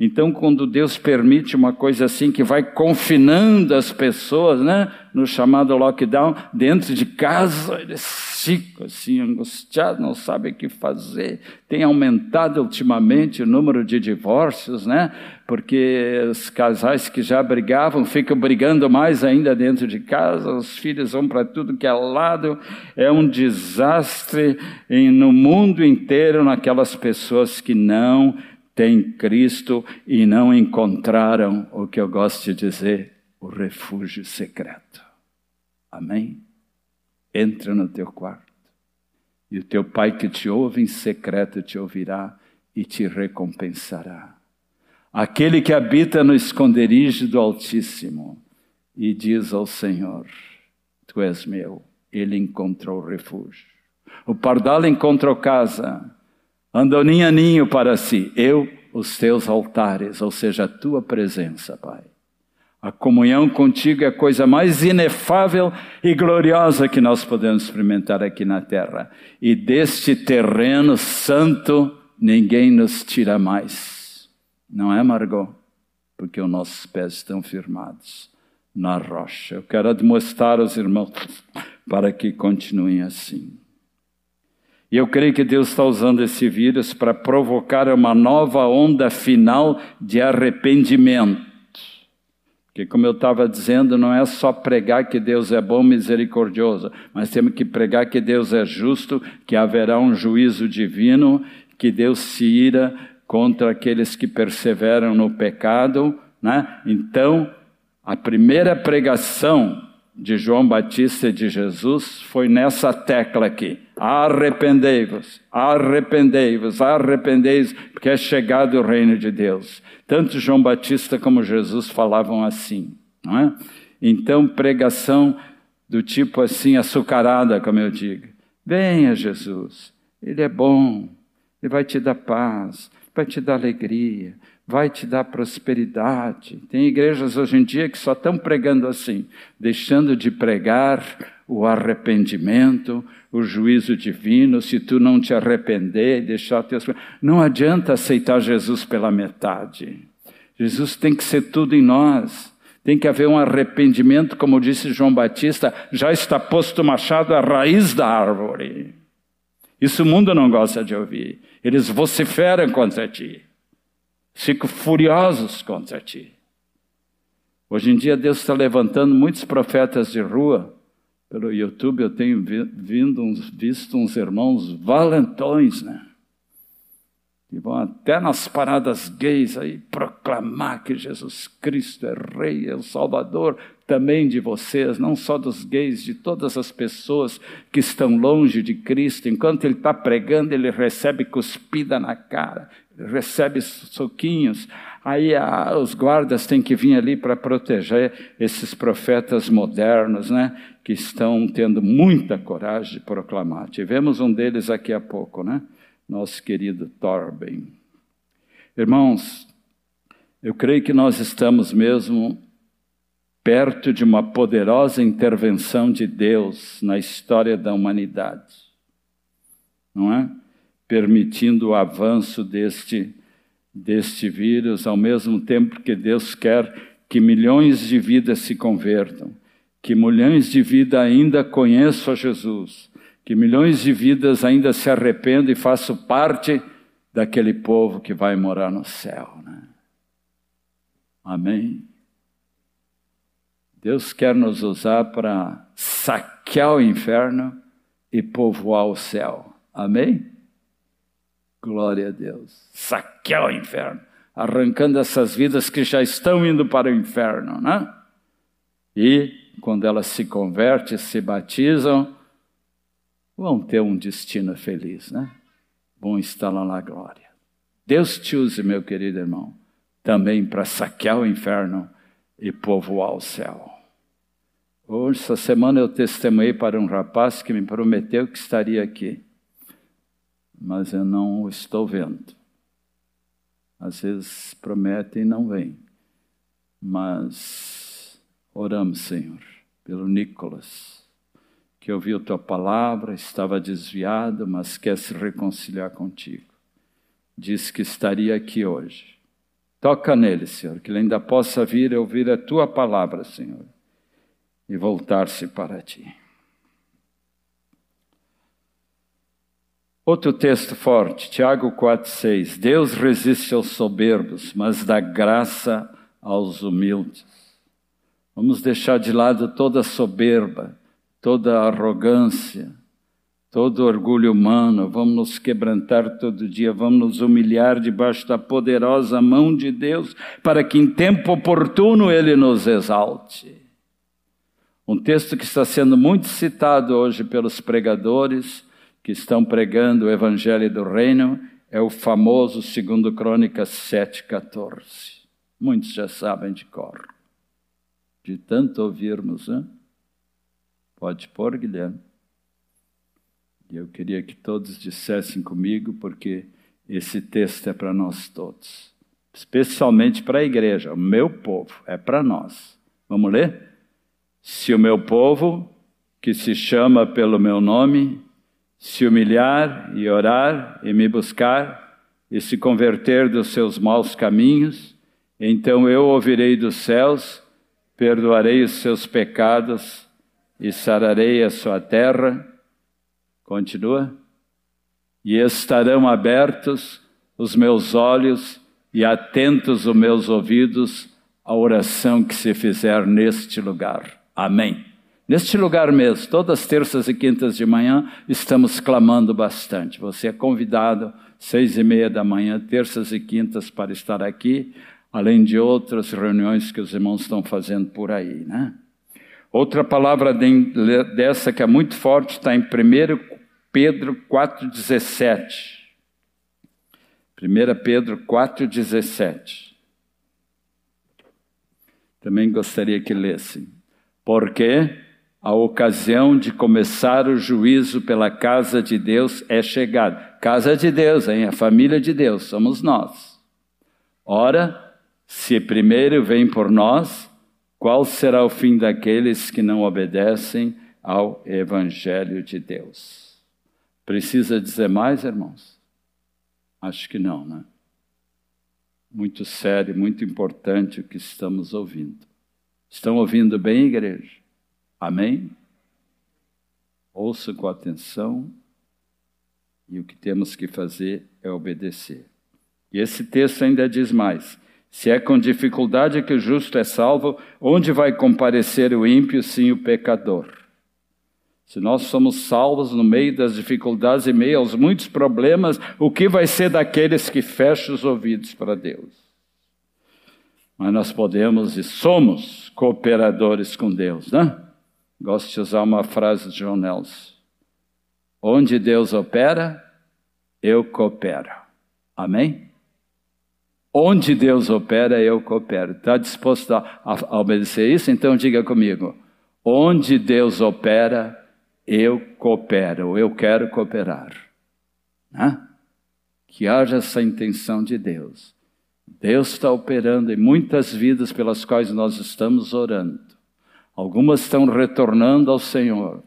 Então, quando Deus permite uma coisa assim que vai confinando as pessoas, né, no chamado lockdown, dentro de casa, eles ficam assim angustiados, não sabem o que fazer. Tem aumentado ultimamente o número de divórcios, né? Porque os casais que já brigavam ficam brigando mais ainda dentro de casa, os filhos vão para tudo que é lado. É um desastre no mundo inteiro naquelas pessoas que não têm Cristo e não encontraram o que eu gosto de dizer, o refúgio secreto. Amém? Entra no teu quarto e o teu Pai que te ouve em secreto te ouvirá e te recompensará. Aquele que habita no esconderijo do Altíssimo e diz ao Senhor: Tu és meu, ele encontrou refúgio. O pardal encontrou casa, andoninha ninho para si, eu, os teus altares, ou seja, a tua presença, Pai. A comunhão contigo é a coisa mais inefável e gloriosa que nós podemos experimentar aqui na terra. E deste terreno santo, ninguém nos tira mais. Não é, Margot? Porque os nossos pés estão firmados na rocha. Eu quero demonstrar aos irmãos para que continuem assim. E eu creio que Deus está usando esse vírus para provocar uma nova onda final de arrependimento Porque, como eu estava dizendo, não é só pregar que Deus é bom, misericordioso, mas temos que pregar que Deus é justo, que haverá um juízo divino, que Deus se ira contra aqueles que perseveram no pecado. Né? Então, a primeira pregação de João Batista e de Jesus foi nessa tecla aqui: arrependei-vos, arrependei-vos, arrependei-vos, porque é chegado o reino de Deus. Tanto João Batista como Jesus falavam assim, não é? Então, pregação do tipo assim, açucarada, como eu digo. Venha, Jesus, Ele é bom, Ele vai te dar paz, vai te dar alegria, vai te dar prosperidade. Tem igrejas hoje em dia que só estão pregando assim, deixando de pregar o arrependimento, o juízo divino, se tu não te arrepender e deixar teus. Não adianta aceitar Jesus pela metade. Jesus tem que ser tudo em nós. Tem que haver um arrependimento, como disse João Batista, já está posto o machado à raiz da árvore. Isso o mundo não gosta de ouvir. Eles vociferam contra ti. Ficam furiosos contra ti. Hoje em dia Deus está levantando muitos profetas de rua pelo YouTube eu tenho vindo uns, visto uns irmãos valentões, né? Que vão até nas paradas gays aí proclamar que Jesus Cristo é Rei, é o Salvador também de vocês, não só dos gays, de todas as pessoas que estão longe de Cristo. Enquanto ele está pregando, ele recebe cuspida na cara, recebe soquinhos. Aí ah, os guardas têm que vir ali para proteger esses profetas modernos, né? Que estão tendo muita coragem de proclamar. Tivemos um deles aqui há pouco, né? Nosso querido Torben. Irmãos, eu creio que nós estamos mesmo perto de uma poderosa intervenção de Deus na história da humanidade, não é? Permitindo o avanço deste deste vírus, ao mesmo tempo que Deus quer que milhões de vidas se convertam, que milhões de vidas ainda conheçam a Jesus, que milhões de vidas ainda se arrependam e façam parte daquele povo que vai morar no céu. Né? Amém? Deus quer nos usar para saquear o inferno e povoar o céu. Amém? Glória a Deus. Saquear o inferno, arrancando essas vidas que já estão indo para o inferno, né? E quando elas se convertem, se batizam, vão ter um destino feliz, né? Vão estar lá na glória. Deus te use, meu querido irmão, também para saquear o inferno e povoar o céu. Hoje, essa semana, eu testemunhei para um rapaz que me prometeu que estaria aqui mas eu não o estou vendo. Às vezes promete e não vem. Mas oramos, Senhor, pelo Nicolas, que ouviu tua palavra, estava desviado, mas quer se reconciliar contigo. Disse que estaria aqui hoje. Toca nele, Senhor, que ele ainda possa vir e ouvir a tua palavra, Senhor, e voltar-se para ti. Outro texto forte, Tiago 4,6. Deus resiste aos soberbos, mas dá graça aos humildes. Vamos deixar de lado toda soberba, toda arrogância, todo orgulho humano. Vamos nos quebrantar todo dia, vamos nos humilhar debaixo da poderosa mão de Deus, para que em tempo oportuno Ele nos exalte. Um texto que está sendo muito citado hoje pelos pregadores que estão pregando o Evangelho do Reino é o famoso segundo Crônicas 7,14. Muitos já sabem de cor. De tanto ouvirmos, hein? Pode pôr, Guilherme. E eu queria que todos dissessem comigo, porque esse texto é para nós todos. Especialmente para a igreja, o meu povo, é para nós. Vamos ler? Se o meu povo, que se chama pelo meu nome, se humilhar e orar e me buscar e se converter dos seus maus caminhos, então eu ouvirei dos céus, perdoarei os seus pecados e sararei a sua terra. Continua. E estarão abertos os meus olhos e atentos os meus ouvidos a oração que se fizer neste lugar. Amém. Neste lugar mesmo, todas as terças e quintas de manhã, estamos clamando bastante. Você é convidado, seis e meia da manhã, terças e quintas, para estar aqui, além de outras reuniões que os irmãos estão fazendo por aí, né? Outra palavra dessa que é muito forte está em 1 Pedro 4,17. 1 Pedro 4,17. Também gostaria que lessem. Porque a ocasião de começar o juízo pela casa de Deus é chegada. Casa de Deus, hein? A família de Deus, somos nós. Ora, se primeiro vem por nós, qual será o fim daqueles que não obedecem ao Evangelho de Deus? Precisa dizer mais, irmãos? Acho que não, né? Muito sério, muito importante o que estamos ouvindo. Estão ouvindo bem, igreja? Amém? Ouça com atenção e o que temos que fazer é obedecer. E esse texto ainda diz mais: se é com dificuldade que o justo é salvo, onde vai comparecer o ímpio, sim o pecador? Se nós somos salvos no meio das dificuldades e meio aos muitos problemas, o que vai ser daqueles que fecham os ouvidos para Deus? Mas nós podemos e somos cooperadores com Deus, né? Gosto de usar uma frase de John Nelson. Onde Deus opera, eu coopero. Amém? Onde Deus opera, eu coopero. Está disposto a, a, obedecer isso? Então diga comigo. Onde Deus opera, eu coopero. Eu quero cooperar. Né? Que haja essa intenção de Deus. Deus está operando em muitas vidas pelas quais nós estamos orando. Algumas estão retornando ao Senhor.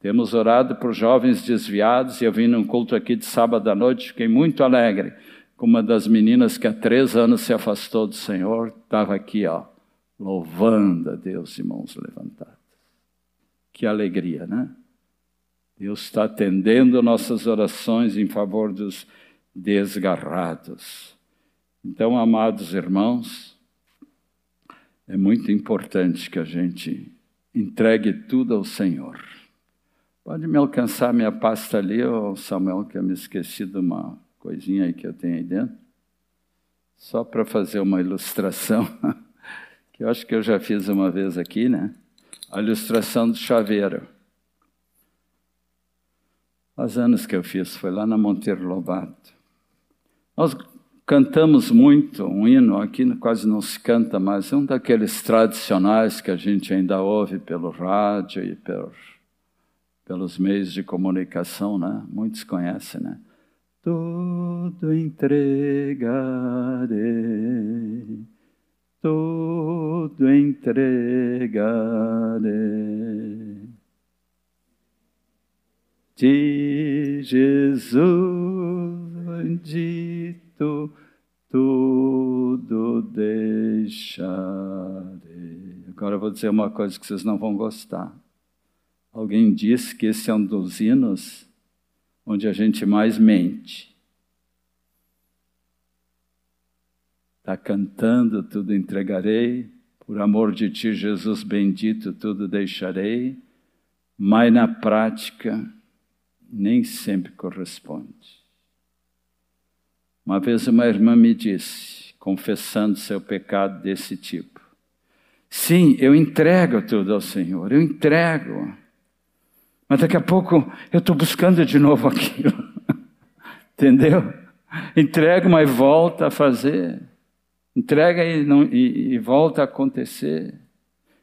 Temos orado por jovens desviados e eu vim num culto aqui de sábado à noite, fiquei muito alegre com uma das meninas que há três anos se afastou do Senhor, estava aqui, ó, louvando a Deus de mãos levantadas. Que alegria, né? Deus está atendendo nossas orações em favor dos desgarrados. Então, amados irmãos, é muito importante que a gente entregue tudo ao Senhor. Pode me alcançar minha pasta ali, ô Samuel, que eu me esqueci de uma coisinha aí que eu tenho aí dentro. Só para fazer uma ilustração, que eu acho que eu já fiz uma vez aqui, né? A ilustração do chaveiro. Faz anos que eu fiz, foi lá na Monteiro Lobato. Nós Cantamos muito um hino, aqui quase não se canta mais, é um daqueles tradicionais que a gente ainda ouve pelo rádio e pelos, pelos meios de comunicação, né? Muitos conhecem, né? Tudo entregarei, tudo entregarei. De Jesus bendito tudo deixarei. Agora eu vou dizer uma coisa que vocês não vão gostar. Alguém disse que esse é um dos hinos onde a gente mais mente. Está cantando, tudo entregarei, por amor de ti, Jesus bendito, tudo deixarei, mas na prática nem sempre corresponde. Uma vez uma irmã me disse, confessando seu pecado desse tipo: Sim, eu entrego tudo ao Senhor, eu entrego. Mas daqui a pouco eu estou buscando de novo aquilo. Entendeu? Entrego, mas volta a fazer. Entrega e, não, e, e volta a acontecer.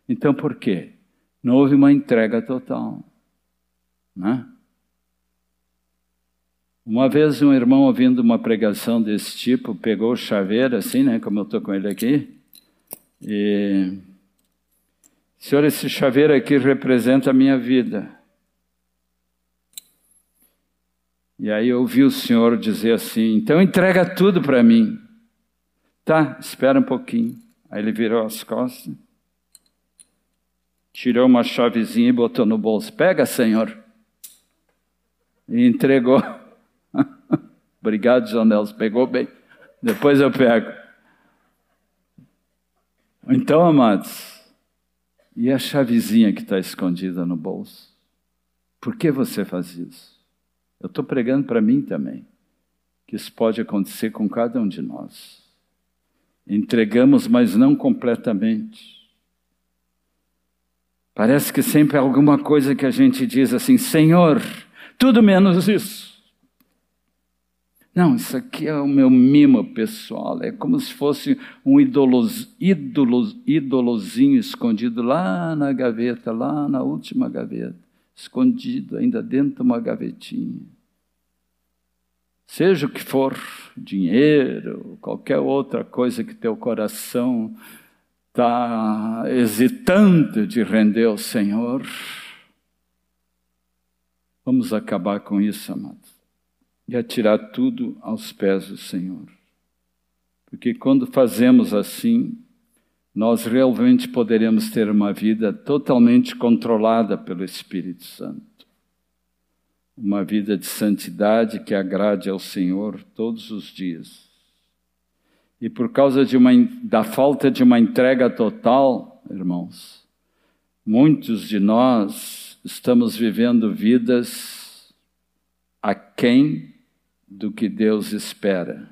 Então por quê? Não houve uma entrega total. Né? Uma vez um irmão ouvindo uma pregação desse tipo, pegou o chaveiro assim, né, como eu estou com ele aqui, e... Senhor, esse chaveiro aqui representa a minha vida. E aí eu ouvi o Senhor dizer assim, então entrega tudo para mim. Tá, espera um pouquinho. Aí ele virou as costas, tirou uma chavezinha e botou no bolso. Pega, Senhor. E entregou. Obrigado, João Nelson, pegou bem. Depois eu pego. Então, amados, e a chavezinha que está escondida no bolso? Por que você faz isso? Eu estou pregando para mim também, que isso pode acontecer com cada um de nós. Entregamos, mas não completamente. Parece que sempre é alguma coisa que a gente diz assim: Senhor, tudo menos isso. Não, isso aqui é o meu mimo pessoal. É como se fosse um idolos, idolozinho escondido lá na gaveta, lá na última gaveta, escondido ainda dentro de uma gavetinha. Seja o que for, dinheiro, qualquer outra coisa que teu coração está hesitando de render ao Senhor, vamos acabar com isso, amados e atirar tudo aos pés do Senhor. Porque quando fazemos assim, nós realmente poderemos ter uma vida totalmente controlada pelo Espírito Santo. Uma vida de santidade que agrade ao Senhor todos os dias. E por causa uma, da falta de uma entrega total, irmãos, muitos de nós estamos vivendo vidas aquém do que Deus espera.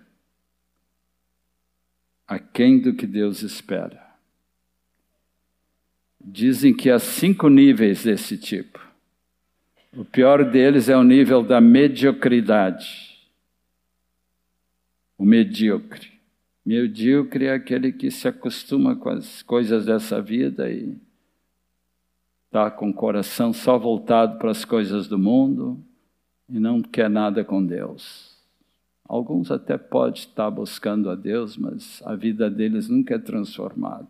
Aquém do que Deus espera. Dizem que há cinco níveis desse tipo. O pior deles é o nível da mediocridade. O medíocre. Medíocre é aquele que se acostuma com as coisas dessa vida e está com o coração só voltado para as coisas do mundo, e não quer nada com Deus. Alguns até podem estar buscando a Deus, mas a vida deles nunca é transformada.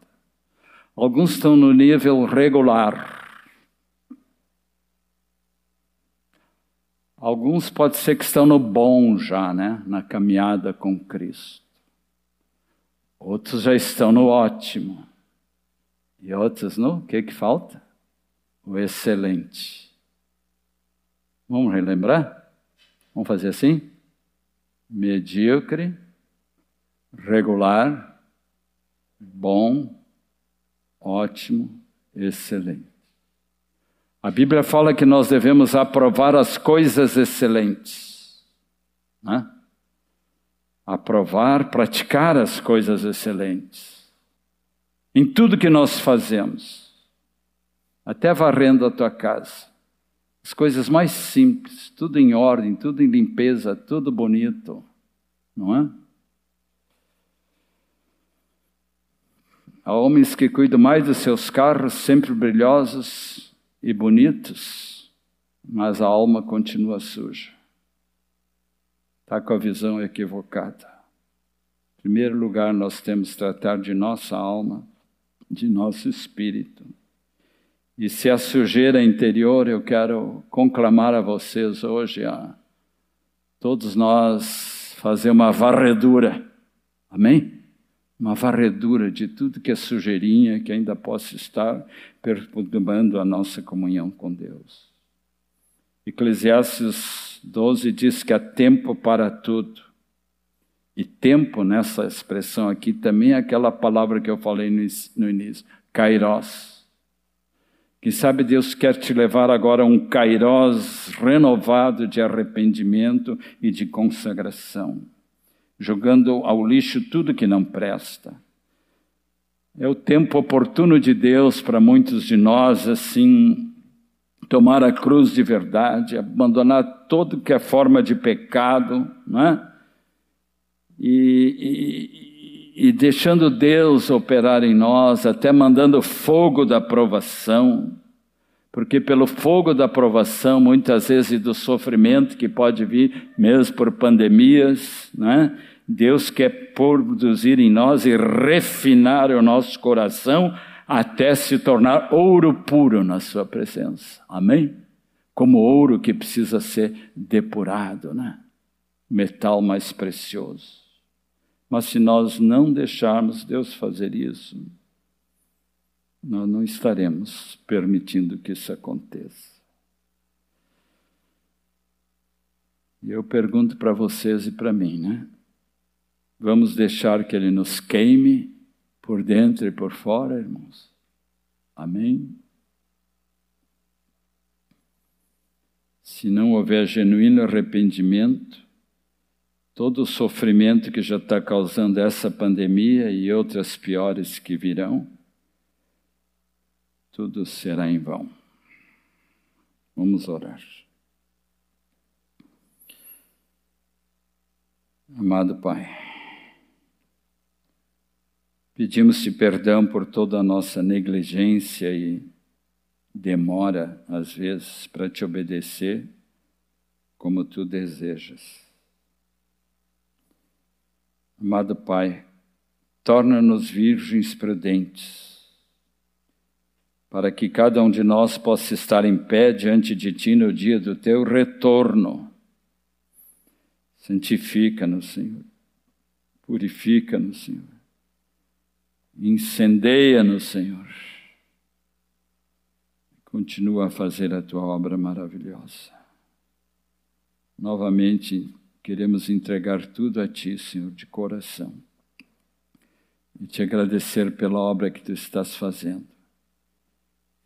Alguns estão no nível regular. Alguns pode ser que estão no bom já, né? Na caminhada com Cristo. Outros já estão no ótimo. E outros no, o que que falta? O excelente. Vamos relembrar? Vamos fazer assim? Medíocre, regular, bom, ótimo, excelente. A Bíblia fala que nós devemos aprovar as coisas excelentes. Né? Aprovar, praticar as coisas excelentes. Em tudo que nós fazemos. Até varrendo a tua casa as coisas mais simples, tudo em ordem, tudo em limpeza, tudo bonito, não é? Há homens que cuidam mais dos seus carros, sempre brilhosos e bonitos, mas a alma continua suja. Está com a visão equivocada. Em primeiro lugar, nós temos que tratar de nossa alma, de nosso espírito. E se a sujeira interior, eu quero conclamar a vocês hoje, a todos nós, fazer uma varredura. Amém? Uma varredura de tudo que é sujeirinha, que ainda possa estar perturbando a nossa comunhão com Deus. Eclesiastes 12 diz que há tempo para tudo. E tempo, nessa expressão aqui, também é aquela palavra que eu falei no início, kairos quem sabe Deus quer te levar agora a um kairós renovado de arrependimento e de consagração, jogando ao lixo tudo que não presta. É o tempo oportuno de Deus para muitos de nós, assim, tomar a cruz de verdade, abandonar todo que é forma de pecado, não é? E, e deixando Deus operar em nós, até mandando fogo da provação, porque pelo fogo da provação, muitas vezes e do sofrimento que pode vir, mesmo por pandemias, né? Deus quer produzir em nós e refinar o nosso coração até se tornar ouro puro na Sua presença. Amém? Como ouro que precisa ser depurado, né? Metal mais precioso. Mas se nós não deixarmos Deus fazer isso, nós não estaremos permitindo que isso aconteça. E eu pergunto para vocês e para mim, né? Vamos deixar que Ele nos queime por dentro e por fora, irmãos. Amém? Se não houver genuíno arrependimento, todo o sofrimento que já está causando essa pandemia e outras piores que virão, tudo será em vão. Vamos orar. Amado Pai, pedimos-te perdão por toda a nossa negligência e demora, às vezes, para te obedecer como tu desejas. Amado Pai, torna-nos virgens prudentes, para que cada um de nós possa estar em pé diante de Ti no dia do Teu retorno Santifica-nos, Senhor. Purifica-nos, Senhor. Incendeia-nos, Senhor. Continua a fazer a tua obra maravilhosa. Novamente, queremos entregar tudo a ti, Senhor, de coração. E te agradecer pela obra que tu estás fazendo.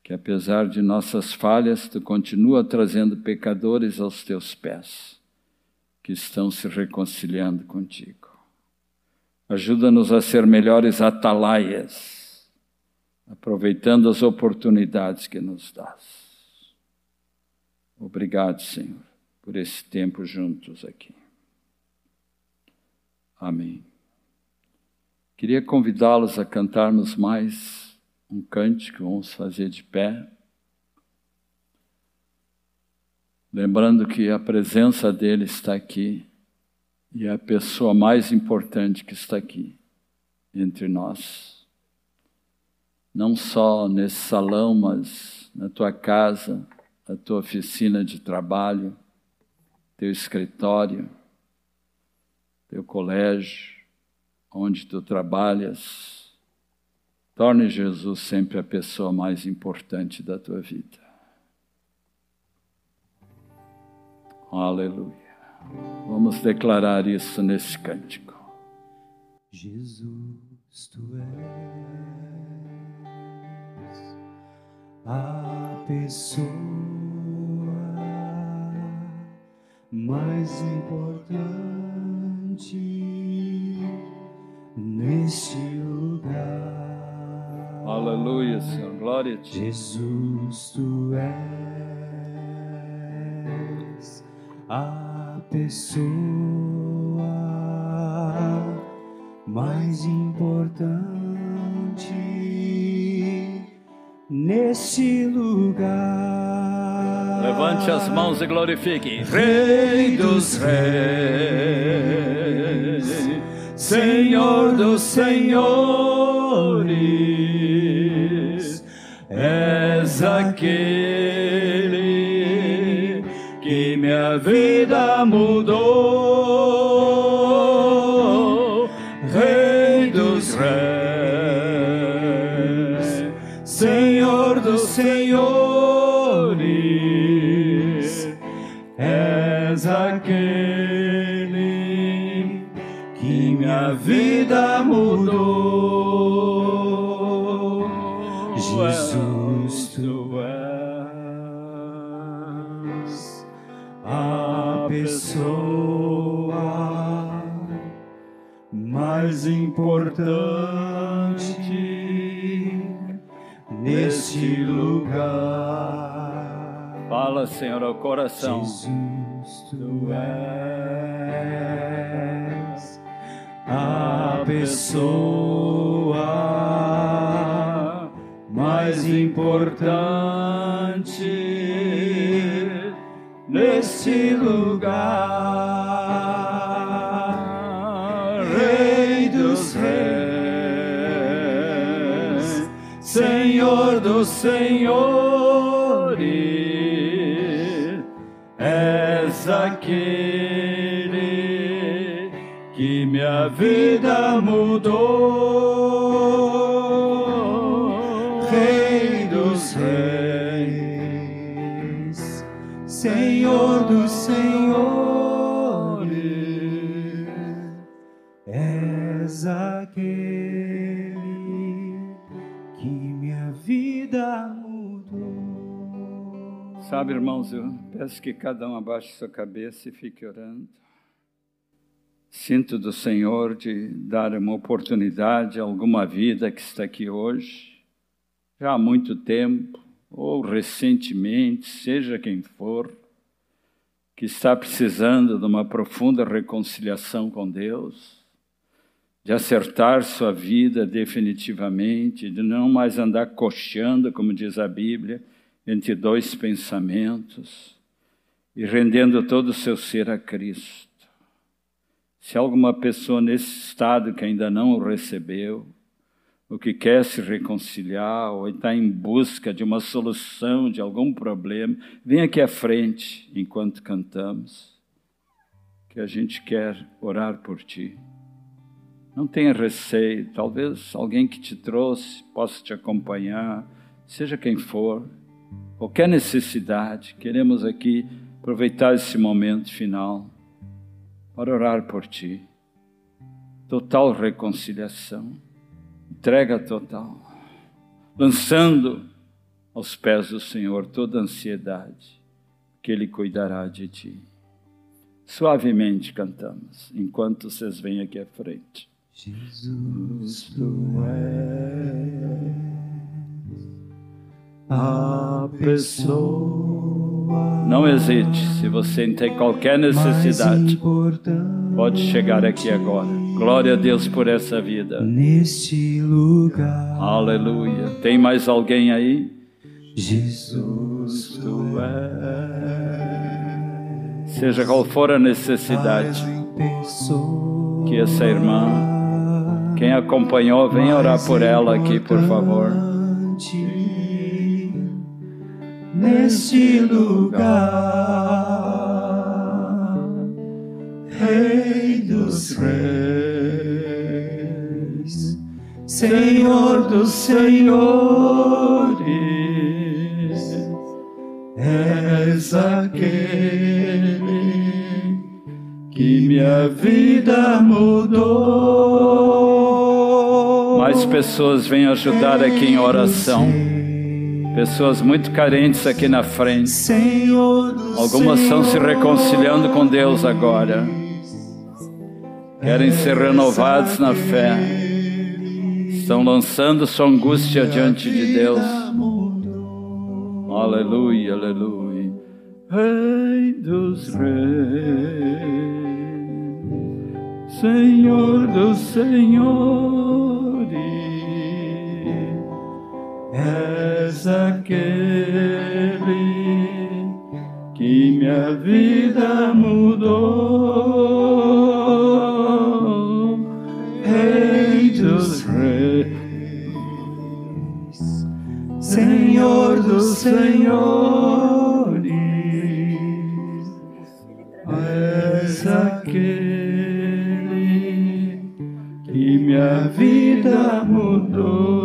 Que apesar de nossas falhas, tu continua trazendo pecadores aos teus pés que estão se reconciliando contigo. Ajuda-nos a ser melhores atalaias, aproveitando as oportunidades que nos dás. Obrigado, Senhor, por esse tempo juntos aqui. Amém. Queria convidá-los a cantarmos mais um cântico, vamos fazer de pé. Lembrando que a presença dele está aqui e é a pessoa mais importante que está aqui entre nós. Não só nesse salão, mas na tua casa, na tua oficina de trabalho, teu escritório, teu colégio, onde tu trabalhas. Torne Jesus sempre a pessoa mais importante da tua vida. Aleluia. Vamos declarar isso nesse cântico. Jesus, tu és a pessoa mais importante neste lugar. Aleluia, Senhor. Glória a ti. Jesus, tu és a pessoa mais importante nesse lugar. Levante as mãos e glorifique. Rei dos reis, Senhor dos senhores, és aquele minha vida mudou, vida mudou, Jesus, tu pessoa mais importante neste lugar. Fala, Senhor, ao coração. Jesus, tu és a pessoa mais importante neste lugar, Rei dos Reis, Senhor dos Senhores, és aquele minha vida mudou, Rei dos Reis. Senhor dos Senhores, és aquele vida mudou. Sabe, irmãos, eu peço que cada um abaixe sua cabeça e fique orando. Sinto do Senhor de dar uma oportunidade a alguma vida que está aqui hoje, já há muito tempo, ou recentemente, seja quem for, que está precisando de uma profunda reconciliação com Deus, de acertar sua vida definitivamente, de não mais andar cocheando, como diz a Bíblia, entre dois pensamentos e rendendo todo o seu ser a Cristo. Se alguma pessoa nesse estado que ainda não o recebeu, ou que quer se reconciliar, ou está em busca de uma solução de algum problema, vem aqui à frente enquanto cantamos, que a gente quer orar por ti. Não tenha receio, talvez alguém que te trouxe possa te acompanhar, seja quem for, qualquer necessidade, queremos aqui aproveitar esse momento final para orar por ti. Total reconciliação, entrega total, lançando aos pés do Senhor toda ansiedade, que Ele cuidará de ti. Suavemente cantamos, enquanto vocês vêm aqui à frente. Jesus, tu és a pessoa não hesite, se você tem qualquer necessidade, pode chegar aqui agora. Glória a Deus por essa vida. Neste lugar. Aleluia. Tem mais alguém aí? Jesus, tu és. Seja qual for a necessidade, que essa irmã, quem acompanhou, venha orar por ela aqui, por favor neste lugar, Rei dos Reis, Senhor dos Senhores, és aquele que minha vida mudou. Mais pessoas vêm ajudar aqui em oração. Pessoas muito carentes aqui na frente. Algumas estão se reconciliando com Deus agora. Querem ser renovados na fé. Estão lançando sua angústia diante de Deus. Aleluia, aleluia. Rei dos reis, Senhor dos senhores és aquele que minha vida mudou, Rei dos Reis, Senhor dos Senhores, és aquele que minha vida mudou.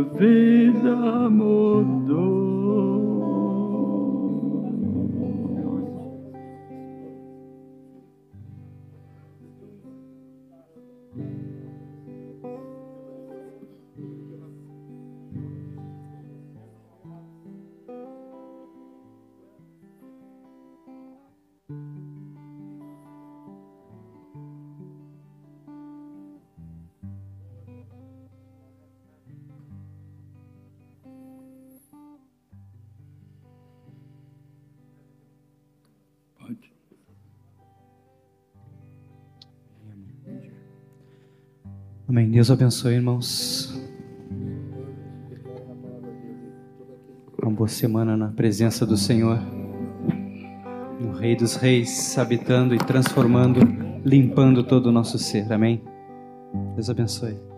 Vida mudou. Amém. Deus abençoe, irmãos. Uma boa semana na presença do Senhor. O Rei dos Reis, habitando e transformando, limpando todo o nosso ser. Amém. Deus abençoe.